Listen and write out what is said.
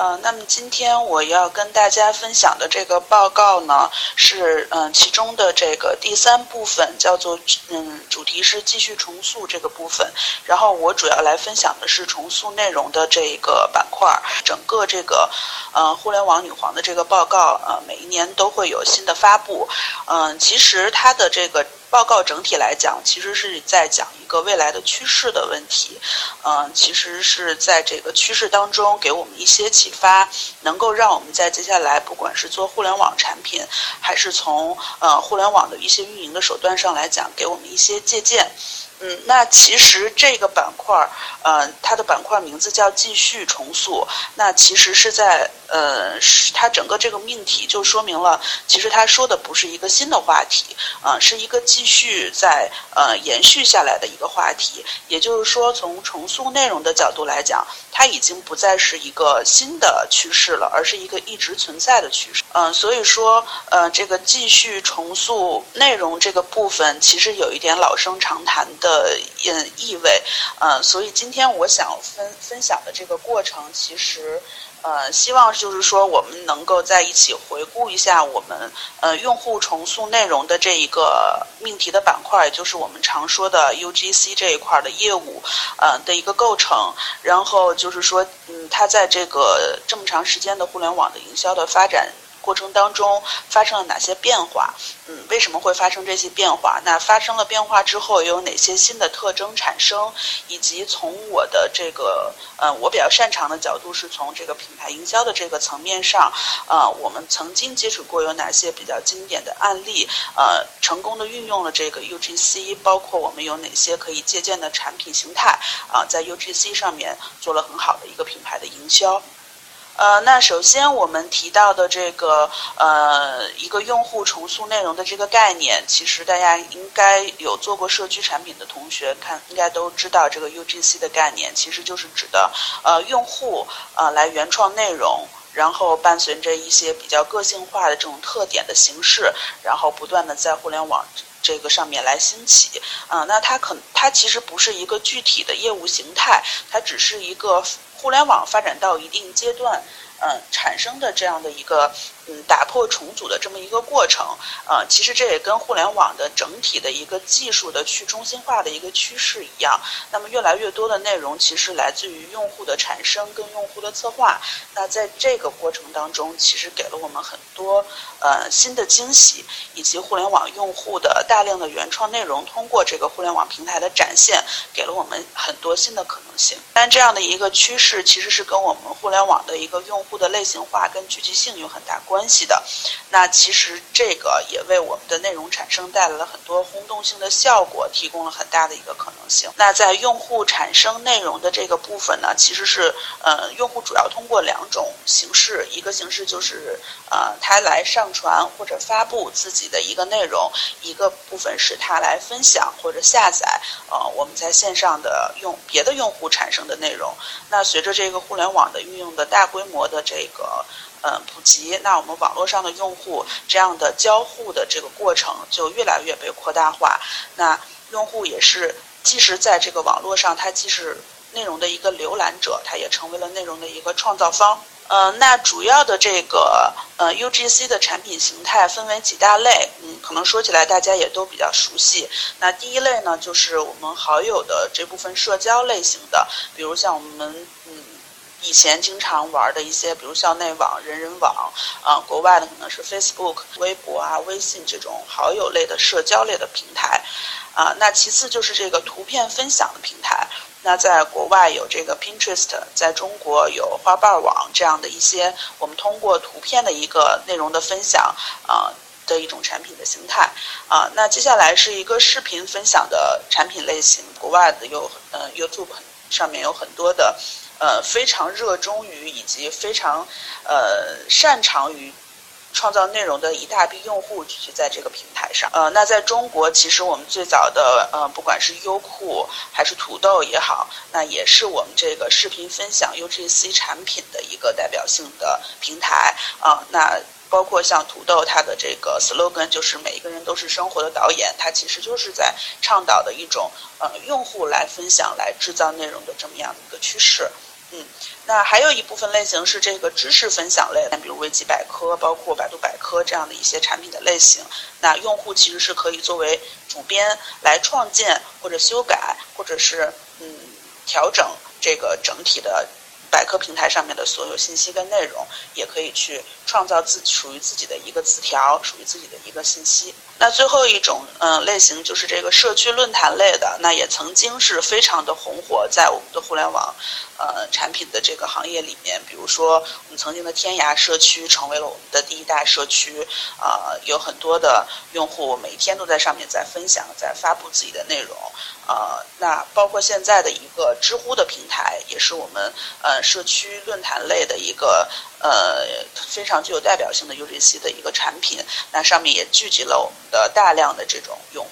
呃，那么今天我要跟大家分享的这个报告呢，是嗯其中的这个第三部分，叫做嗯主题是继续重塑这个部分。然后我主要来分享的是重塑内容的这个板块。整个这个呃互联网女皇的这个报告，呃每一年都会有新的发布。嗯，其实它的这个。报告整体来讲，其实是在讲一个未来的趋势的问题，嗯，其实是在这个趋势当中给我们一些启发，能够让我们在接下来不管是做互联网产品，还是从呃互联网的一些运营的手段上来讲，给我们一些借鉴。嗯，那其实这个板块儿，呃，它的板块名字叫继续重塑。那其实是在，呃，它整个这个命题就说明了，其实它说的不是一个新的话题，啊，是一个继续在呃延续下来的一个话题。也就是说，从重塑内容的角度来讲，它已经不再是一个新的趋势了，而是一个一直存在的趋势。嗯，所以说，呃，这个继续重塑内容这个部分，其实有一点老生常谈的。的嗯意味，嗯，所以今天我想分分享的这个过程，其实，呃，希望就是说我们能够在一起回顾一下我们呃用户重塑内容的这一个命题的板块，也就是我们常说的 UGC 这一块的业务，呃的一个构成，然后就是说，嗯，它在这个这么长时间的互联网的营销的发展。过程当中发生了哪些变化？嗯，为什么会发生这些变化？那发生了变化之后，又有哪些新的特征产生？以及从我的这个，呃，我比较擅长的角度，是从这个品牌营销的这个层面上，呃，我们曾经接触过有哪些比较经典的案例？呃，成功的运用了这个 UGC，包括我们有哪些可以借鉴的产品形态？啊，在 UGC 上面做了很好的一个品牌的营销。呃，那首先我们提到的这个呃一个用户重塑内容的这个概念，其实大家应该有做过社区产品的同学看应该都知道这个 UGC 的概念，其实就是指的呃用户呃来原创内容，然后伴随着一些比较个性化的这种特点的形式，然后不断的在互联网这个上面来兴起。嗯，那它可它其实不是一个具体的业务形态，它只是一个。互联网发展到一定阶段，嗯，产生的这样的一个。嗯，打破重组的这么一个过程，呃，其实这也跟互联网的整体的一个技术的去中心化的一个趋势一样。那么，越来越多的内容其实来自于用户的产生跟用户的策划。那在这个过程当中，其实给了我们很多呃新的惊喜，以及互联网用户的大量的原创内容通过这个互联网平台的展现，给了我们很多新的可能性。但这样的一个趋势，其实是跟我们互联网的一个用户户的类型化跟聚集性有很大关。关系的，那其实这个也为我们的内容产生带来了很多轰动性的效果，提供了很大的一个可能性。那在用户产生内容的这个部分呢，其实是呃，用户主要通过两种形式，一个形式就是呃，他来上传或者发布自己的一个内容，一个部分是他来分享或者下载呃，我们在线上的用别的用户产生的内容。那随着这个互联网的运用的大规模的这个。嗯，普及，那我们网络上的用户这样的交互的这个过程就越来越被扩大化。那用户也是，即使在这个网络上，他既是内容的一个浏览者，他也成为了内容的一个创造方。呃，那主要的这个呃 UGC 的产品形态分为几大类，嗯，可能说起来大家也都比较熟悉。那第一类呢，就是我们好友的这部分社交类型的，比如像我们。以前经常玩的一些，比如校内网、人人网，啊，国外的可能是 Facebook、微博啊、微信这种好友类的社交类的平台，啊，那其次就是这个图片分享的平台，那在国外有这个 Pinterest，在中国有花瓣网这样的一些，我们通过图片的一个内容的分享，啊的一种产品的形态，啊，那接下来是一个视频分享的产品类型，国外的有呃 YouTube 上面有很多的。呃，非常热衷于以及非常呃擅长于创造内容的一大批用户聚集在这个平台上。呃，那在中国，其实我们最早的呃，不管是优酷还是土豆也好，那也是我们这个视频分享 UGC 产品的一个代表性的平台啊。那包括像土豆，它的这个 slogan 就是每一个人都是生活的导演，它其实就是在倡导的一种呃用户来分享、来制造内容的这么样的一个趋势。嗯，那还有一部分类型是这个知识分享类，比如维基百科、包括百度百科这样的一些产品的类型。那用户其实是可以作为主编来创建或者修改，或者是嗯调整这个整体的。百科平台上面的所有信息跟内容，也可以去创造自属于自己的一个词条，属于自己的一个信息。那最后一种嗯类型就是这个社区论坛类的，那也曾经是非常的红火在我们的互联网呃产品的这个行业里面。比如说我们曾经的天涯社区成为了我们的第一大社区，呃有很多的用户每天都在上面在分享，在发布自己的内容。呃，那包括现在的一个知乎的平台，也是我们呃社区论坛类的一个呃非常具有代表性的 UGC 的一个产品。那上面也聚集了我们的大量的这种用户。